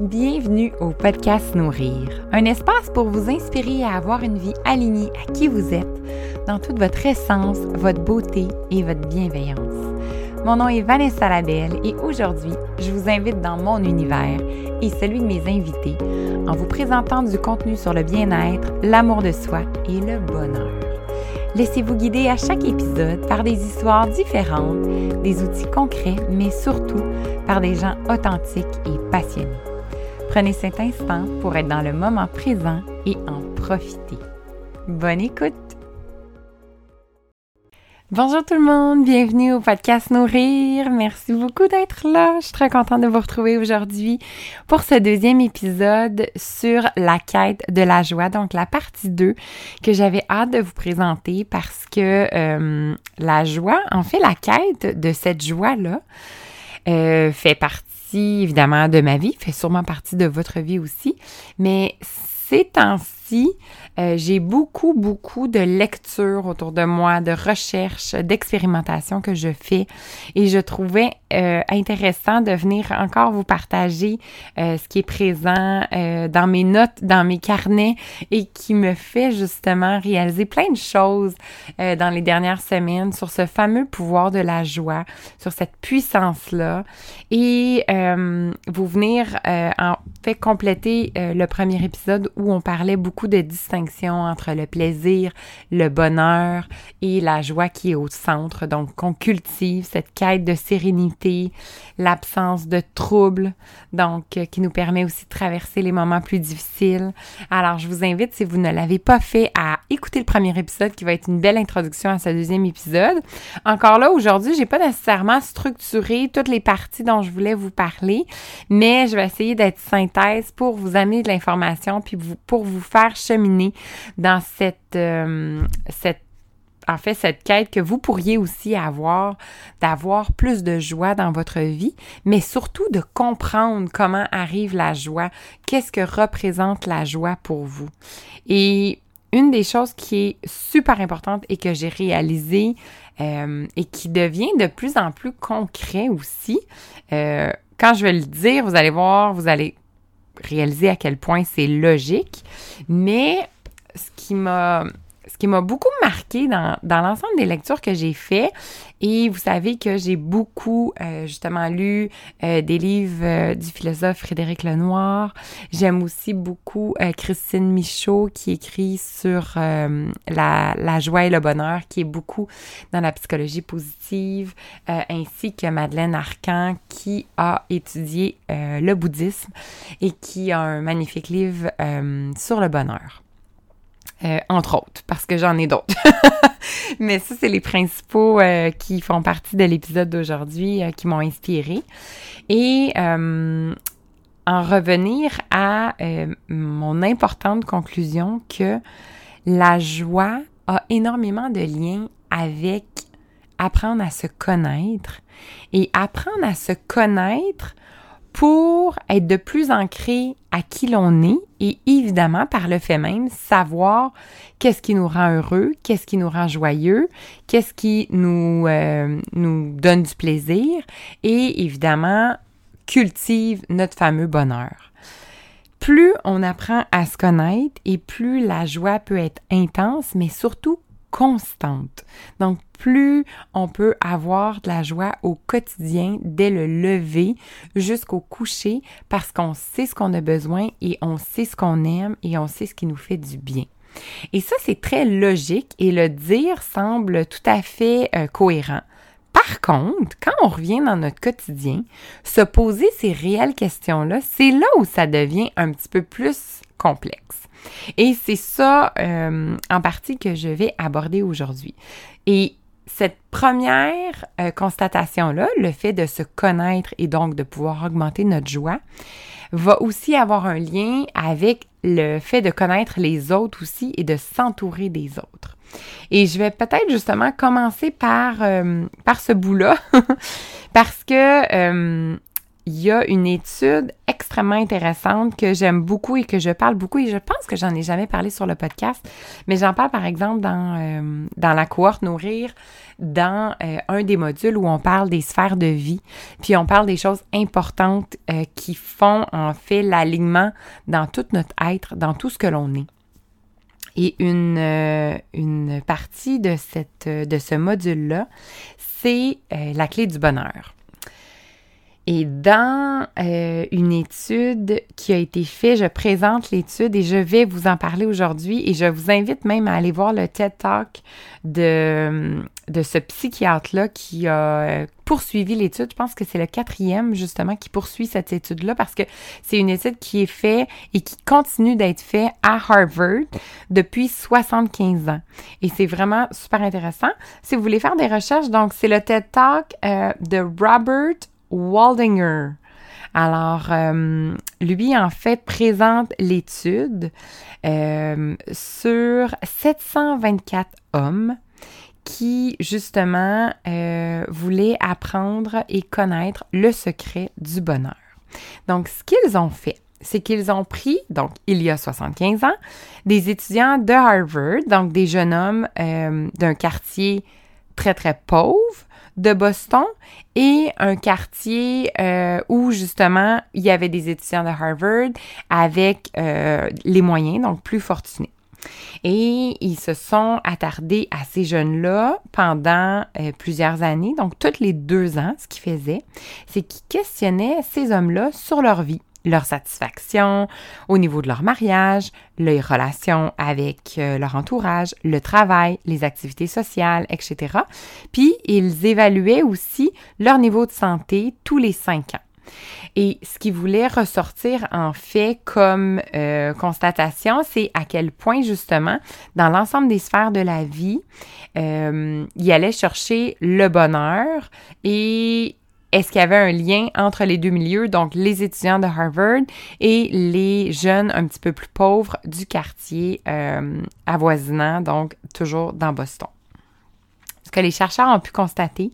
Bienvenue au podcast Nourrir, un espace pour vous inspirer à avoir une vie alignée à qui vous êtes, dans toute votre essence, votre beauté et votre bienveillance. Mon nom est Vanessa Labelle et aujourd'hui, je vous invite dans mon univers et celui de mes invités en vous présentant du contenu sur le bien-être, l'amour de soi et le bonheur. Laissez-vous guider à chaque épisode par des histoires différentes, des outils concrets, mais surtout par des gens authentiques et passionnés. Prenez cet instant pour être dans le moment présent et en profiter. Bonne écoute! Bonjour tout le monde, bienvenue au podcast Nourrir. Merci beaucoup d'être là. Je suis très contente de vous retrouver aujourd'hui pour ce deuxième épisode sur la quête de la joie, donc la partie 2 que j'avais hâte de vous présenter parce que euh, la joie, en fait, la quête de cette joie-là euh, fait partie évidemment de ma vie, fait sûrement partie de votre vie aussi, mais ces temps-ci, euh, j'ai beaucoup, beaucoup de lectures autour de moi, de recherches, d'expérimentations que je fais. Et je trouvais euh, intéressant de venir encore vous partager euh, ce qui est présent dans mes notes, dans mes carnets et qui me fait justement réaliser plein de choses dans les dernières semaines sur ce fameux pouvoir de la joie, sur cette puissance-là. Et vous venir en fait compléter le premier épisode où on parlait beaucoup de distinction entre le plaisir, le bonheur et la joie qui est au centre. Donc, qu'on cultive cette quête de sérénité, l'absence de troubles, donc euh, qui nous permet aussi de traverser les moments plus difficiles. Alors, je vous invite, si vous ne l'avez pas fait, à écouter le premier épisode qui va être une belle introduction à ce deuxième épisode. Encore là, aujourd'hui, j'ai pas nécessairement structuré toutes les parties dont je voulais vous parler, mais je vais essayer d'être synthèse pour vous amener de l'information puis pour vous faire cheminer dans cette, euh, cette en fait, cette quête que vous pourriez aussi avoir, d'avoir plus de joie dans votre vie, mais surtout de comprendre comment arrive la joie, qu'est-ce que représente la joie pour vous? Et une des choses qui est super importante et que j'ai réalisé euh, et qui devient de plus en plus concret aussi, euh, quand je vais le dire, vous allez voir, vous allez réaliser à quel point c'est logique, mais ce qui m'a ce qui m'a beaucoup marqué dans, l'ensemble des lectures que j'ai fait, et vous savez que j'ai beaucoup euh, justement lu euh, des livres euh, du philosophe Frédéric Lenoir. J'aime aussi beaucoup Christine Michaud qui écrit sur la, la, joie et le bonheur, qui est beaucoup dans la psychologie positive, ainsi que Madeleine Arcan qui a étudié le bouddhisme et qui a un magnifique livre sur le bonheur. Euh, entre autres, parce que j'en ai d'autres. Mais ça, c'est les principaux euh, qui font partie de l'épisode d'aujourd'hui, euh, qui m'ont inspiré. Et en revenir à mon importante conclusion que la joie a énormément de liens avec apprendre à se connaître. Et apprendre à se connaître pour être de plus ancré à qui l'on est et évidemment par le fait même savoir qu'est-ce qui nous rend heureux, qu'est-ce qui nous rend joyeux, qu'est-ce qui nous, euh, nous donne du plaisir et évidemment cultive notre fameux bonheur. Plus on apprend à se connaître et plus la joie peut être intense, mais surtout constante. Donc, plus on peut avoir de la joie au quotidien dès le lever jusqu'au coucher parce qu'on sait ce qu'on a besoin et on sait ce qu'on aime et on sait ce qui nous fait du bien. Et ça, c'est très logique et le dire semble tout à fait euh, cohérent. Par contre, quand on revient dans notre quotidien, se poser ces réelles questions-là, c'est là où ça devient un petit peu plus complexe. Et c'est ça euh, en partie que je vais aborder aujourd'hui. Et cette première euh, constatation-là, le fait de se connaître et donc de pouvoir augmenter notre joie, va aussi avoir un lien avec le fait de connaître les autres aussi et de s'entourer des autres. Et je vais peut-être justement commencer par, euh, par ce bout-là, parce que il y a une étude extrêmement intéressante que j'aime beaucoup et que je parle beaucoup et je pense que j'en ai jamais parlé sur le podcast, mais j'en parle par exemple dans, euh, dans la cohorte Nourrir, dans euh, un des modules où on parle des sphères de vie, puis on parle des choses importantes euh, qui font en fait l'alignement dans tout notre être, dans tout ce que l'on est. Et une, une partie de, cette, de ce module-là, c'est la clé du bonheur. Et dans euh, une étude qui a été faite, je présente l'étude et je vais vous en parler aujourd'hui et je vous invite même à aller voir le TED Talk de, de ce psychiatre-là qui a euh, poursuivi l'étude. Je pense que c'est le quatrième justement qui poursuit cette étude-là parce que c'est une étude qui est faite et qui continue d'être faite à Harvard depuis 75 ans. Et c'est vraiment super intéressant. Si vous voulez faire des recherches, donc c'est le TED Talk euh, de Robert Waldinger. Alors, euh, lui, en fait, présente l'étude euh, sur 724 hommes qui, justement, euh, voulaient apprendre et connaître le secret du bonheur. Donc, ce qu'ils ont fait, c'est qu'ils ont pris, donc il y a 75 ans, des étudiants de Harvard, donc des jeunes hommes d'un quartier très, très pauvre, de Boston et un quartier euh, où justement il y avait des étudiants de Harvard avec euh, les moyens, donc plus fortunés. Et ils se sont attardés à ces jeunes-là pendant euh, plusieurs années, donc toutes les deux ans, ce qu'ils faisaient, c'est qu'ils questionnaient ces hommes-là sur leur vie leur satisfaction au niveau de leur mariage, les relations avec euh, leur entourage, le travail, les activités sociales, etc. Puis, ils évaluaient aussi leur niveau de santé tous les cinq ans. Et ce qu'ils voulaient ressortir en fait comme euh, constatation, c'est à quel point justement, dans l'ensemble des sphères de la vie, euh, ils allaient chercher le bonheur et est-ce qu'il y avait un lien entre les deux milieux, donc les étudiants de Harvard et les jeunes un petit peu plus pauvres du quartier euh, avoisinant, donc toujours dans Boston? Ce que les chercheurs ont pu constater,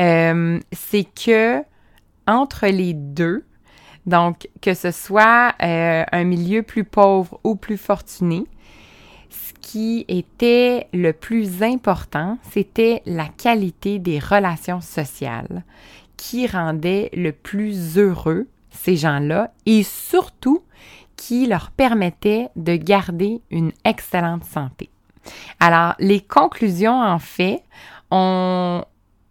euh, c'est que entre les deux, donc que ce soit euh, un milieu plus pauvre ou plus fortuné, ce qui était le plus important, c'était la qualité des relations sociales qui rendait le plus heureux ces gens-là et surtout qui leur permettait de garder une excellente santé. Alors, les conclusions, en fait, ont,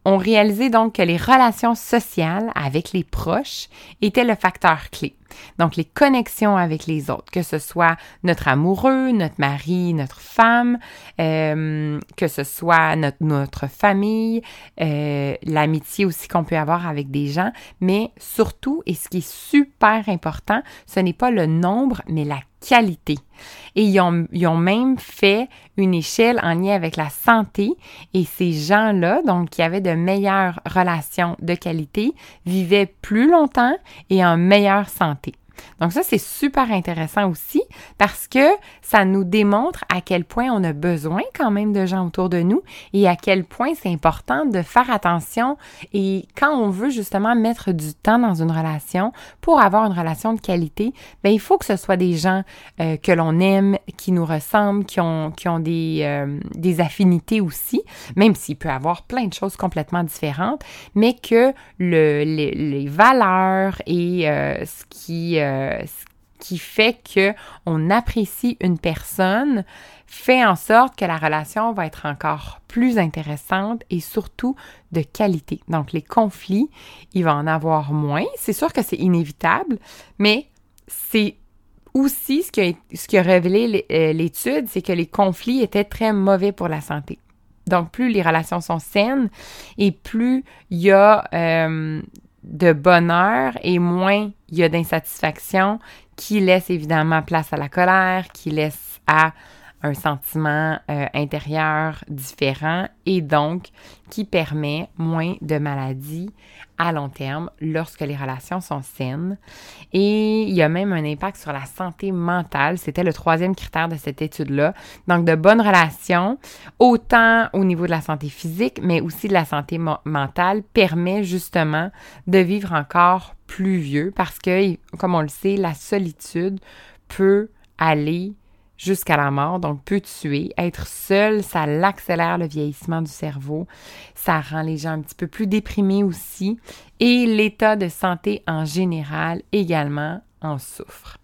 ont réalisé donc que les relations sociales avec les proches étaient le facteur clé. Donc, les connexions avec les autres, que ce soit notre amoureux, notre mari, notre femme, euh, que ce soit notre, famille, euh, l'amitié aussi qu'on peut avoir avec des gens, mais surtout, et ce qui est super important, ce n'est pas le nombre, mais la qualité. Et ils ont, ils ont, même fait une échelle en lien avec la santé et ces gens-là, donc qui avaient de meilleures relations de qualité, vivaient plus longtemps et en meilleure santé. Donc ça, c'est super intéressant aussi parce que ça nous démontre à quel point on a besoin quand même de gens autour de nous et à quel point c'est important de faire attention et quand on veut justement mettre du temps dans une relation pour avoir une relation de qualité, ben il faut que ce soit des gens euh, que l'on aime, qui nous ressemblent, qui ont, qui ont des, euh, des affinités aussi, même s'il peut avoir plein de choses complètement différentes, mais que le, les, les valeurs et euh, ce qui euh, ce qui fait que on apprécie une personne fait en sorte que la relation va être encore plus intéressante et surtout de qualité. Donc les conflits, il va en avoir moins. C'est sûr que c'est inévitable, mais c'est aussi ce qui a, ce qui a révélé euh, l'étude, c'est que les conflits étaient très mauvais pour la santé. Donc, plus les relations sont saines et plus il y a euh, de bonheur et moins il y a d'insatisfaction qui laisse évidemment place à la colère, qui laisse à un sentiment euh, intérieur différent et donc qui permet moins de maladies à long terme lorsque les relations sont saines. Et il y a même un impact sur la santé mentale. C'était le troisième critère de cette étude-là. Donc, de bonnes relations, autant au niveau de la santé physique, mais aussi de la santé mentale, permet justement de vivre encore plus vieux parce que, comme on le sait, la solitude peut aller jusqu'à la mort, donc peut tuer. Être seul, ça l'accélère le vieillissement du cerveau, ça rend les gens un petit peu plus déprimés aussi, et l'état de santé en général également en souffre.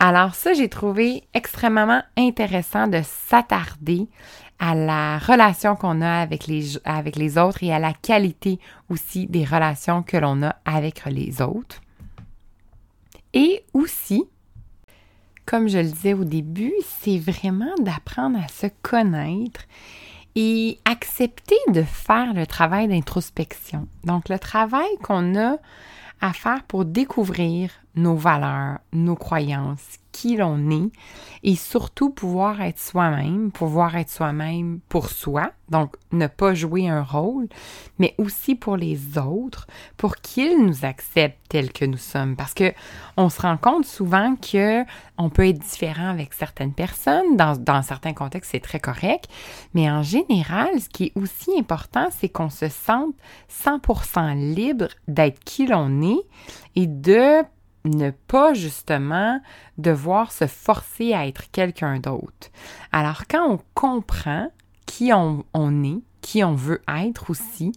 Alors ça, j'ai trouvé extrêmement intéressant de s'attarder à la relation qu'on a avec les, avec les autres et à la qualité aussi des relations que l'on a avec les autres. Et aussi, comme je le disais au début, c'est vraiment d'apprendre à se connaître et accepter de faire le travail d'introspection. Donc le travail qu'on a à faire pour découvrir nos valeurs, nos croyances, qui l'on est et surtout pouvoir être soi-même, pouvoir être soi-même pour soi, donc ne pas jouer un rôle, mais aussi pour les autres, pour qu'ils nous acceptent tels que nous sommes. Parce que on se rend compte souvent que on peut être différent avec certaines personnes. Dans, dans certains contextes, c'est très correct, mais en général, ce qui est aussi important, c'est qu'on se sente 100% libre d'être qui l'on est et de ne pas justement devoir se forcer à être quelqu'un d'autre. Alors quand on comprend qui on, est, qui on veut être aussi,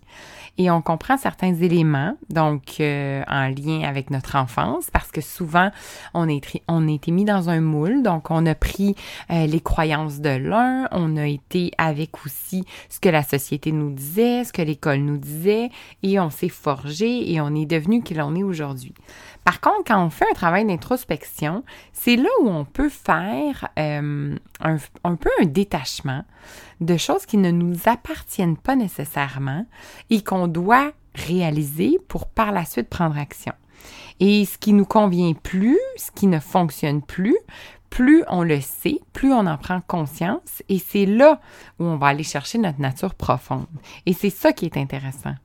et on comprend certains éléments, donc euh, en lien avec notre enfance, parce que souvent on est on a été mis dans un moule, donc on a pris euh, les croyances de l'un, on a été avec aussi ce que la société nous disait, ce que l'école nous disait, et on s'est forgé et on est devenu qui l'on est aujourd'hui. Par contre, quand on fait un travail d'introspection, c'est là où on peut faire euh, un, un, peu un détachement de choses qui ne nous appartiennent pas nécessairement et qu'on doit réaliser pour par la suite prendre action. Et ce qui nous convient plus, ce qui ne fonctionne plus, plus on le sait, plus on en prend conscience et c'est là où on va aller chercher notre nature profonde. Et c'est ça qui est intéressant.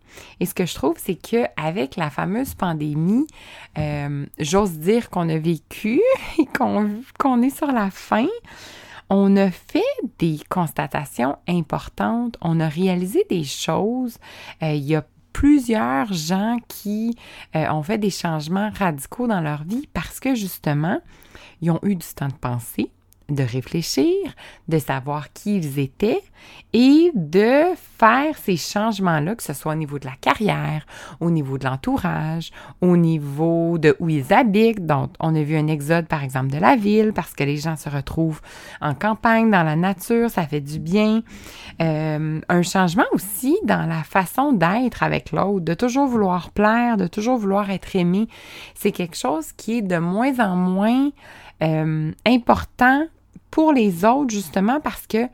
Et ce que je trouve, c'est que avec la fameuse pandémie, euh, j'ose dire qu'on a vécu et qu'on est sur la fin. On a fait des constatations importantes, on a réalisé des choses. Euh, il y a plusieurs gens qui euh, ont fait des changements radicaux dans leur vie parce que justement, ils ont eu du temps de penser, de réfléchir, de savoir qui ils étaient et de faire ces changements-là, que ce soit au niveau de la carrière, au niveau de l'entourage, au niveau de où ils habitent. Donc, on a vu un exode, par exemple, de la ville parce que les gens se retrouvent en campagne, dans la nature, ça fait du bien. Euh, un changement aussi dans la façon d'être avec l'autre, de toujours vouloir plaire, de toujours vouloir être aimé. C'est quelque chose qui est de moins en moins euh, important pour les autres, justement, parce que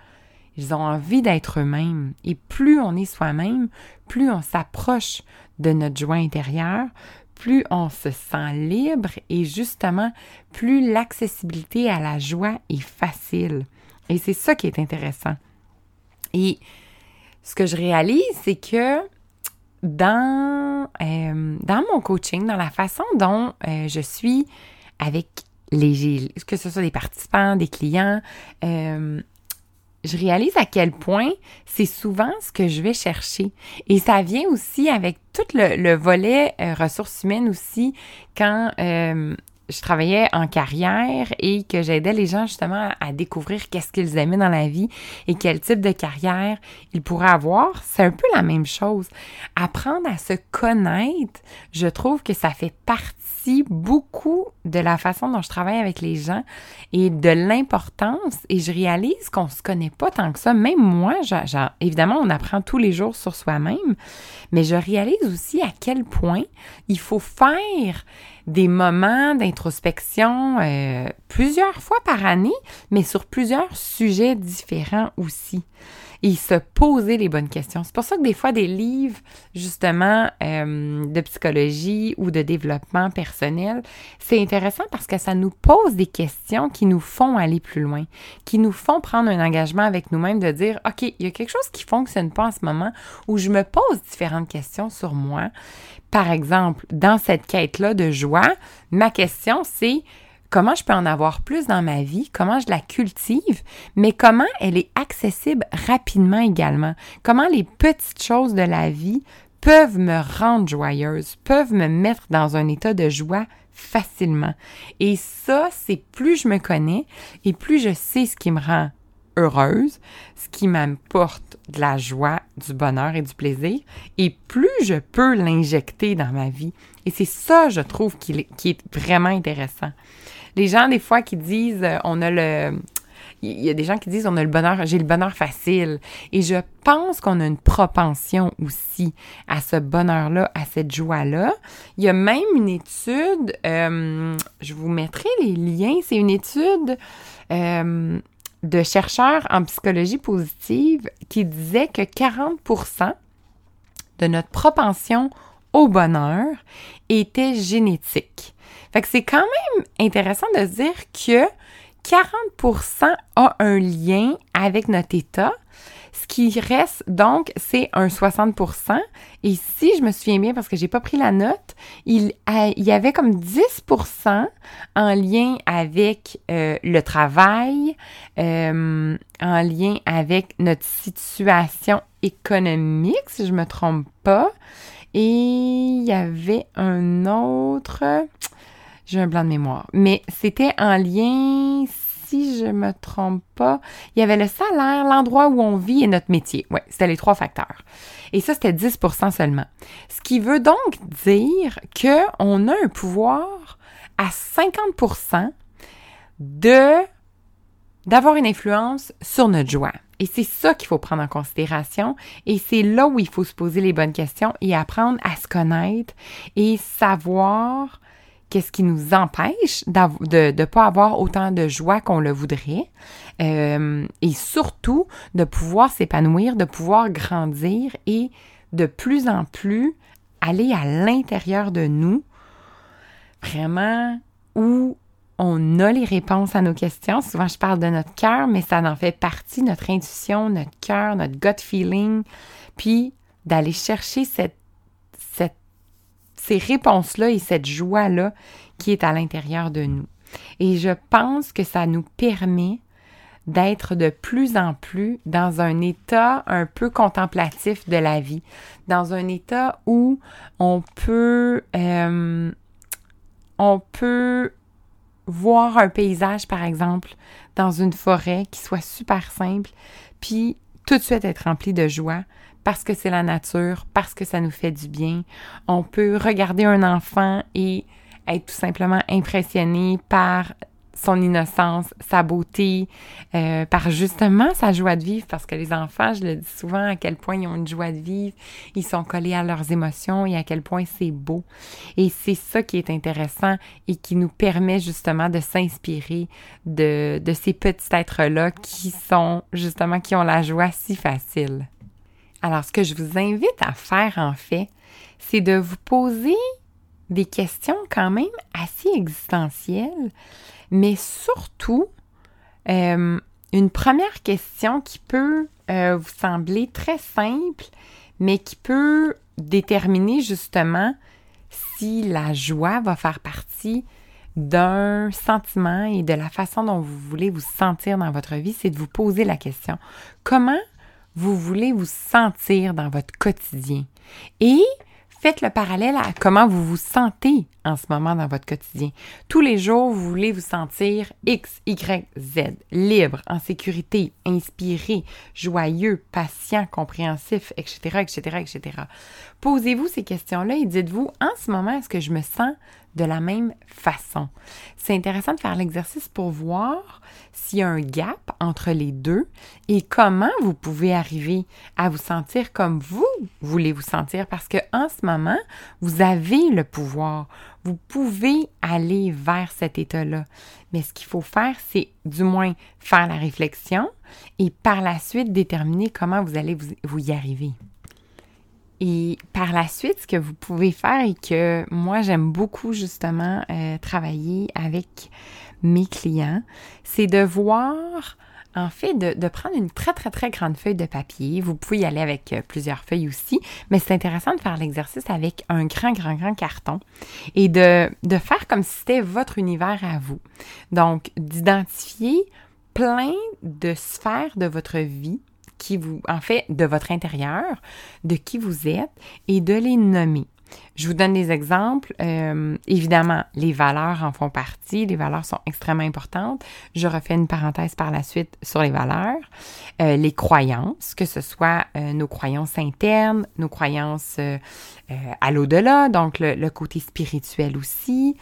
ils ont envie d'être eux-mêmes. Et plus on est soi-même, plus on s'approche de notre joie intérieure, plus on se sent libre et justement, plus l'accessibilité à la joie est facile. Et c'est ça qui est intéressant. Et ce que je réalise, c'est que dans, euh, dans mon coaching, dans la façon dont euh, je suis avec les, que ce soit des participants, des clients, euh, je réalise à quel point c'est souvent ce que je vais chercher. Et ça vient aussi avec tout le, volet euh, ressources humaines aussi, quand euh, je travaillais en carrière et que j'aidais les gens justement à découvrir qu'est-ce qu'ils aimaient dans la vie et quel type de carrière ils pourraient avoir, c'est un peu la même chose. Apprendre à se connaître, je trouve que ça fait partie beaucoup de la façon dont je travaille avec les gens et de l'importance et je réalise qu'on se connaît pas tant que ça. Même moi, évidemment, on apprend tous les jours sur soi-même, mais je réalise aussi à quel point il faut faire des moments d'introspection euh, plusieurs fois par année, mais sur plusieurs sujets différents aussi. Et se poser les bonnes questions. C'est pour ça que des fois, des livres, justement, euh, de psychologie ou de développement personnel, c'est intéressant parce que ça nous pose des questions qui nous font aller plus loin, qui nous font prendre un engagement avec nous-mêmes de dire, OK, il y a quelque chose qui fonctionne pas en ce moment où je me pose différentes questions sur moi. Par exemple, dans cette quête-là de joie, ma question, c'est comment je peux en avoir plus dans ma vie, comment je la cultive, mais comment elle est accessible rapidement également, comment les petites choses de la vie peuvent me rendre joyeuse, peuvent me mettre dans un état de joie facilement. Et ça, c'est plus je me connais et plus je sais ce qui me rend heureuse, ce qui m'apporte de la joie, du bonheur et du plaisir, et plus je peux l'injecter dans ma vie. Et c'est ça, je trouve, qui est, vraiment intéressant. Les gens, des fois, qui disent, euh, on a le, il y a des gens qui disent on a le bonheur, j'ai le bonheur facile. Et je pense qu'on a une propension aussi à ce bonheur-là, à cette joie-là. Il y a même une étude, euh, je vous mettrai les liens, c'est une étude euh, de chercheurs en psychologie positive qui disait que 40% de notre propension au bonheur était génétique. Fait que c'est quand même intéressant de dire que 40% a un lien avec notre état. Ce qui reste donc, c'est un 60% Et si je me souviens bien, parce que j'ai pas pris la note, il, y avait comme 10% en lien avec euh, le travail, euh, en lien avec notre situation économique, si je me trompe pas. Et il y avait un autre j'ai un blanc de mémoire. Mais c'était en lien, si je me trompe pas, il y avait le salaire, l'endroit où on vit et notre métier. Oui, c'était les trois facteurs. Et ça, c'était 10% seulement. Ce qui veut donc dire qu'on a un pouvoir à 50% de d'avoir une influence sur notre joie. Et c'est ça qu'il faut prendre en considération. Et c'est là où il faut se poser les bonnes questions et apprendre à se connaître et savoir qu'est-ce qui nous empêche de ne pas avoir autant de joie qu'on le voudrait euh, et surtout de pouvoir s'épanouir, de pouvoir grandir et de plus en plus aller à l'intérieur de nous, vraiment où on a les réponses à nos questions. Souvent, je parle de notre cœur, mais ça en fait partie, notre intuition, notre cœur, notre gut feeling, puis d'aller chercher cette, ces réponses-là et cette joie-là qui est à l'intérieur de nous. Et je pense que ça nous permet d'être de plus en plus dans un état un peu contemplatif de la vie, dans un état où on peut, euh, on peut voir un paysage, par exemple, dans une forêt qui soit super simple, puis tout de suite être rempli de joie, parce que c'est la nature, parce que ça nous fait du bien. On peut regarder un enfant et être tout simplement impressionné par son innocence, sa beauté, euh, par justement sa joie de vivre, parce que les enfants, je le dis souvent, à quel point ils ont une joie de vivre, ils sont collés à leurs émotions et à quel point c'est beau. Et c'est ça qui est intéressant et qui nous permet justement de s'inspirer de, de ces petits êtres-là qui sont justement, qui ont la joie si facile. Alors, ce que je vous invite à faire, en fait, c'est de vous poser des questions quand même assez existentielles, mais surtout, euh, une première question qui peut euh, vous sembler très simple, mais qui peut déterminer justement si la joie va faire partie d'un sentiment et de la façon dont vous voulez vous sentir dans votre vie, c'est de vous poser la question. Comment vous voulez vous sentir dans votre quotidien. Et faites le parallèle à comment vous vous sentez en ce moment dans votre quotidien. Tous les jours, vous voulez vous sentir X, Y, Z, libre, en sécurité, inspiré, joyeux, patient, compréhensif, etc., etc., etc. Posez-vous ces questions-là et dites-vous, en ce moment, est-ce que je me sens de la même façon. C'est intéressant de faire l'exercice pour voir s'il y a un gap entre les deux et comment vous pouvez arriver à vous sentir comme vous voulez vous sentir parce que en ce moment, vous avez le pouvoir. Vous pouvez aller vers cet état-là. Mais ce qu'il faut faire, c'est du moins faire la réflexion et par la suite déterminer comment vous allez vous, y arriver. Et par la suite, ce que vous pouvez faire et que moi j'aime beaucoup justement euh, travailler avec mes clients, c'est de voir, en fait, de, prendre une très très très grande feuille de papier. Vous pouvez y aller avec euh, plusieurs feuilles aussi, mais c'est intéressant de faire l'exercice avec un grand grand grand carton et de, de faire comme si c'était votre univers à vous. Donc, d'identifier plein de sphères de votre vie qui vous, en fait, de votre intérieur, de qui vous êtes et de les nommer. Je vous donne des exemples. Euh, évidemment, les valeurs en font partie. Les valeurs sont extrêmement importantes. Je refais une parenthèse par la suite sur les valeurs. Euh, les croyances, que ce soit euh, nos croyances internes, nos croyances à l'au-delà, donc le, le, côté spirituel aussi.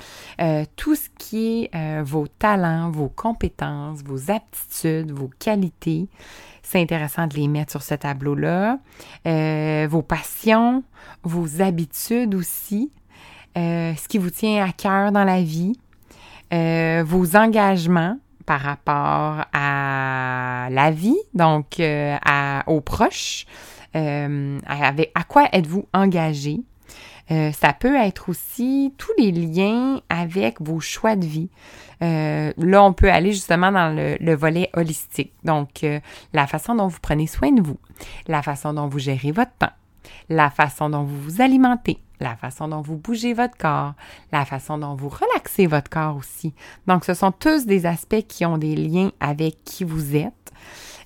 tout ce qui est vos talents, vos compétences, vos aptitudes, vos qualités c'est intéressant de les mettre sur ce tableau-là. Euh, vos passions, vos habitudes aussi, euh, ce qui vous tient à cœur dans la vie, euh, vos engagements par rapport à la vie, donc à, aux proches, à quoi êtes-vous engagé, euh, ça peut être aussi tous les liens avec vos choix de vie. Euh, là, on peut aller justement dans le, volet holistique. Donc, euh, la façon dont vous prenez soin de vous, la façon dont vous gérez votre temps, la façon dont vous vous alimentez, la façon dont vous bougez votre corps, la façon dont vous relaxez votre corps aussi. Donc, ce sont tous des aspects qui ont des liens avec qui vous êtes.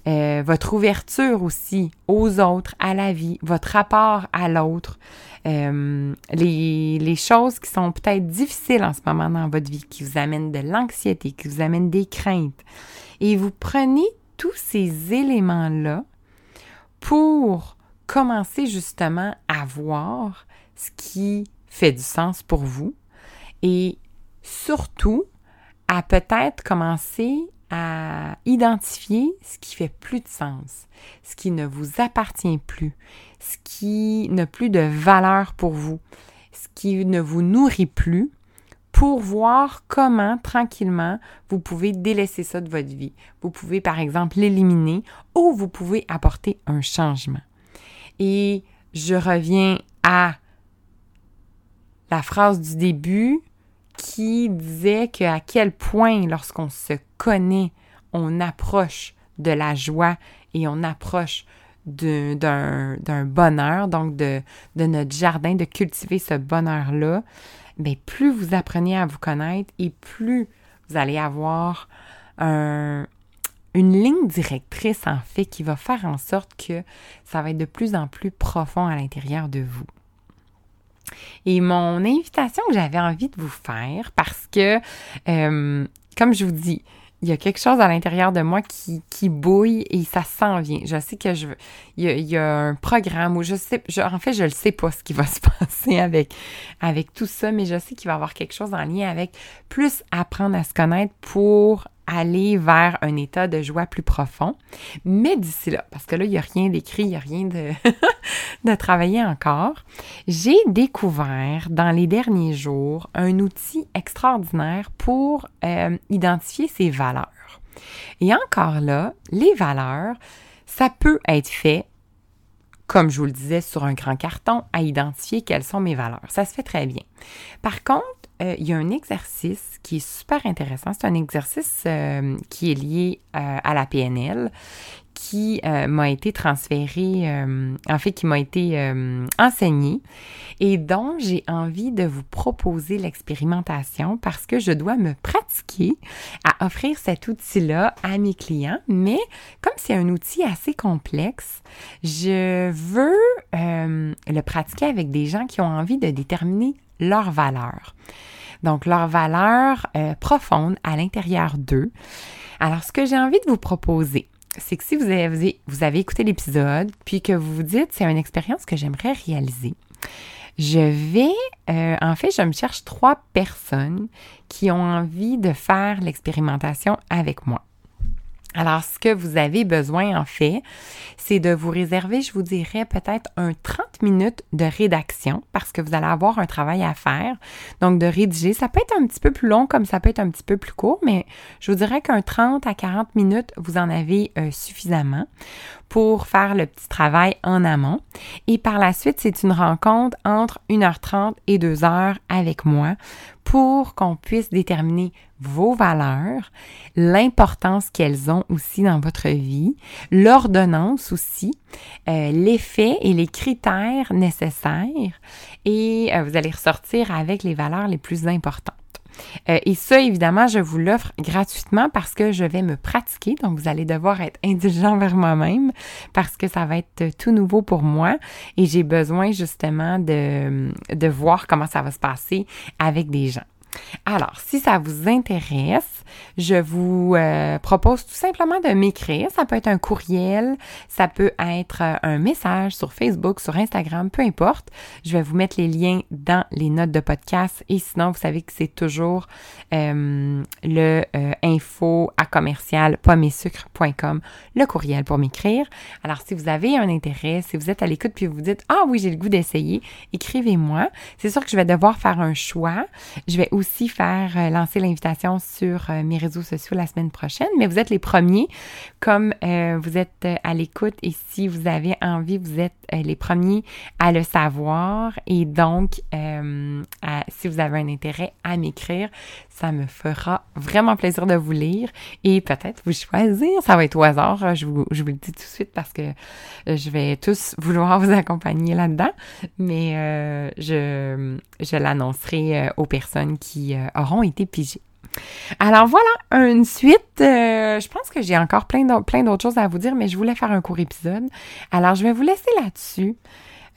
Votre ouverture aussi aux autres, à la vie, votre rapport à l'autre, euh, les, les, choses qui sont peut-être difficiles en ce moment dans votre vie, qui vous amènent de l'anxiété, qui vous amènent des craintes. Et vous prenez tous ces éléments-là pour commencer justement à voir ce qui fait du sens pour vous et surtout à peut-être commencer à identifier ce qui fait plus de sens, ce qui ne vous appartient plus, ce qui n'a plus de valeur pour vous, ce qui ne vous nourrit plus, pour voir comment tranquillement vous pouvez délaisser ça de votre vie. Vous pouvez par exemple l'éliminer ou vous pouvez apporter un changement. Et je reviens à la phrase du début qui disait que à quel point lorsqu'on se connaît, on approche de la joie et on approche d'un bonheur, donc de, notre jardin, de cultiver ce bonheur-là, bien, plus vous apprenez à vous connaître et plus vous allez avoir un, une ligne directrice, en fait, qui va faire en sorte que ça va être de plus en plus profond à l'intérieur de vous. Et mon invitation que j'avais envie de vous faire, parce que, euh, comme je vous dis, il y a quelque chose à l'intérieur de moi qui, qui bouille et ça s'en vient. Je sais que je il y a, un programme où je sais, je, en fait, je ne sais pas ce qui va se passer avec, avec tout ça, mais je sais qu'il va y avoir quelque chose en lien avec plus apprendre à se connaître pour aller vers un état de joie plus profond. Mais d'ici là, parce que là, il n'y a rien d'écrit, il n'y a rien de, travailler encore, j'ai découvert dans les derniers jours un outil extraordinaire pour euh, identifier ses valeurs. Et encore là, les valeurs, ça peut être fait comme je vous le disais, sur un grand carton, à identifier quelles sont mes valeurs. Ça se fait très bien. Par contre, euh, il y a un exercice qui est super intéressant. C'est un exercice euh, qui est lié euh, à la PNL, qui m'a été transféré, en fait, qui m'a été enseigné et dont j'ai envie de vous proposer l'expérimentation parce que je dois me pratiquer à offrir cet outil-là à mes clients. Mais comme c'est un outil assez complexe, je veux le pratiquer avec des gens qui ont envie de déterminer leurs valeurs. Donc, leurs valeurs euh, profondes à l'intérieur d'eux. Alors, ce que j'ai envie de vous proposer, c'est que si vous avez, vous avez écouté l'épisode, puis que vous vous dites, c'est une expérience que j'aimerais réaliser, je vais, euh, en fait, je me cherche trois personnes qui ont envie de faire l'expérimentation avec moi. Alors, ce que vous avez besoin, en fait, c'est de vous réserver, je vous dirais, peut-être un 30 minutes de rédaction parce que vous allez avoir un travail à faire. Donc, de rédiger, ça peut être un petit peu plus long comme ça peut être un petit peu plus court, mais je vous dirais qu'un 30 à 40 minutes, vous en avez euh, suffisamment pour faire le petit travail en amont. Et par la suite, c'est une rencontre entre 1h30 et 2h avec moi pour qu'on puisse déterminer vos valeurs, l'importance qu'elles ont aussi dans votre vie, l'ordonnance aussi, euh, l'effet et les critères nécessaires et euh, vous allez ressortir avec les valeurs les plus importantes. Euh, et ça, évidemment, je vous l'offre gratuitement parce que je vais me pratiquer. Donc, vous allez devoir être indulgent vers moi-même parce que ça va être tout nouveau pour moi et j'ai besoin justement de, de voir comment ça va se passer avec des gens. Alors, si ça vous intéresse, je vous euh, propose tout simplement de m'écrire. Ça peut être un courriel, ça peut être euh, un message sur Facebook, sur Instagram, peu importe. Je vais vous mettre les liens dans les notes de podcast et sinon, vous savez que c'est toujours euh, le info à commercial le courriel pour m'écrire. Alors, si vous avez un intérêt, si vous êtes à l'écoute puis vous dites Ah oui, j'ai le goût d'essayer, écrivez-moi. C'est sûr que je vais devoir faire un choix. Je vais aussi faire euh, lancer l'invitation sur euh, mes réseaux sociaux la semaine prochaine, mais vous êtes les premiers, comme euh, vous êtes à l'écoute et si vous avez envie, vous êtes les premiers à le savoir. Et donc si vous avez un intérêt à m'écrire, ça me fera vraiment plaisir de vous lire. Et peut-être vous choisir. Ça va être au hasard, je vous, je vous le dis tout de suite parce que je vais tous vouloir vous accompagner là-dedans, mais je, je l'annoncerai aux personnes qui euh, auront été pigés. Alors voilà, une suite. Euh, je pense que j'ai encore plein d'autres choses à vous dire, mais je voulais faire un court épisode. Alors je vais vous laisser là-dessus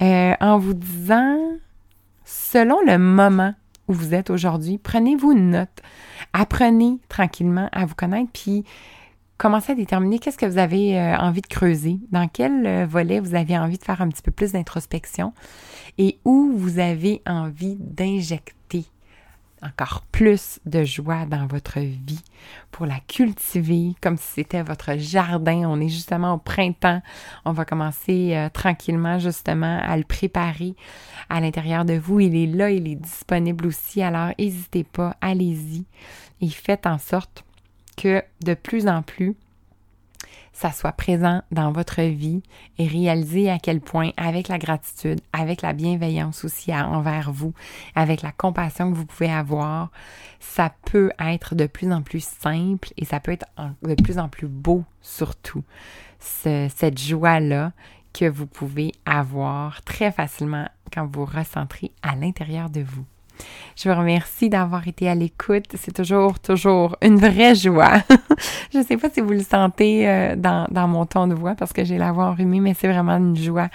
euh, en vous disant, selon le moment où vous êtes aujourd'hui, prenez-vous une note. Apprenez tranquillement à vous connaître, puis commencez à déterminer qu'est-ce que vous avez envie de creuser, dans quel volet vous avez envie de faire un petit peu plus d'introspection et où vous avez envie d'injecter encore plus de joie dans votre vie pour la cultiver comme si c'était votre jardin. On est justement au printemps. On va commencer euh, tranquillement justement à le préparer à l'intérieur de vous. Il est là, il est disponible aussi. Alors n'hésitez pas, allez-y et faites en sorte que de plus en plus, ça soit présent dans votre vie et réaliser à quel point, avec la gratitude, avec la bienveillance aussi envers vous, avec la compassion que vous pouvez avoir, ça peut être de plus en plus simple et ça peut être de plus en plus beau surtout. cette joie-là que vous pouvez avoir très facilement quand vous recentrez à l'intérieur de vous. Je vous remercie d'avoir été à l'écoute. C'est toujours, toujours une vraie joie. je ne sais pas si vous le sentez euh, dans, dans, mon ton de voix parce que j'ai la voix enrhumée, mais c'est vraiment une joie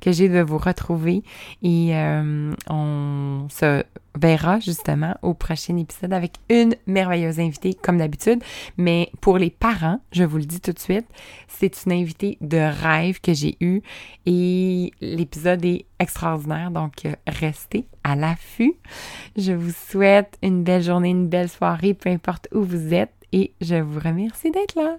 que j'ai de vous retrouver. Et euh, on se verra justement au prochain épisode avec une merveilleuse invitée comme d'habitude. Mais pour les parents, je vous le dis tout de suite, c'est une invitée de rêve que j'ai eue et l'épisode est extraordinaire. Donc restez à l'affût. Je vous souhaite une belle journée, une belle soirée, peu importe où vous êtes et je vous remercie d'être là.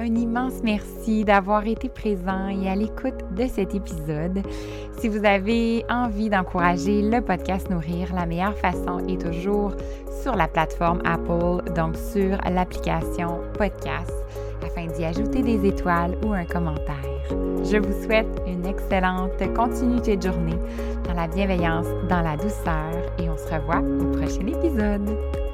Un immense merci d'avoir été présent et à l'écoute de cet épisode. Si vous avez envie d'encourager le podcast Nourrir, la meilleure façon est toujours sur la plateforme Apple, donc sur l'application podcast, afin d'y ajouter des étoiles ou un commentaire. Je vous souhaite une excellente continuité de journée dans la bienveillance, dans la douceur et on se revoit au prochain épisode.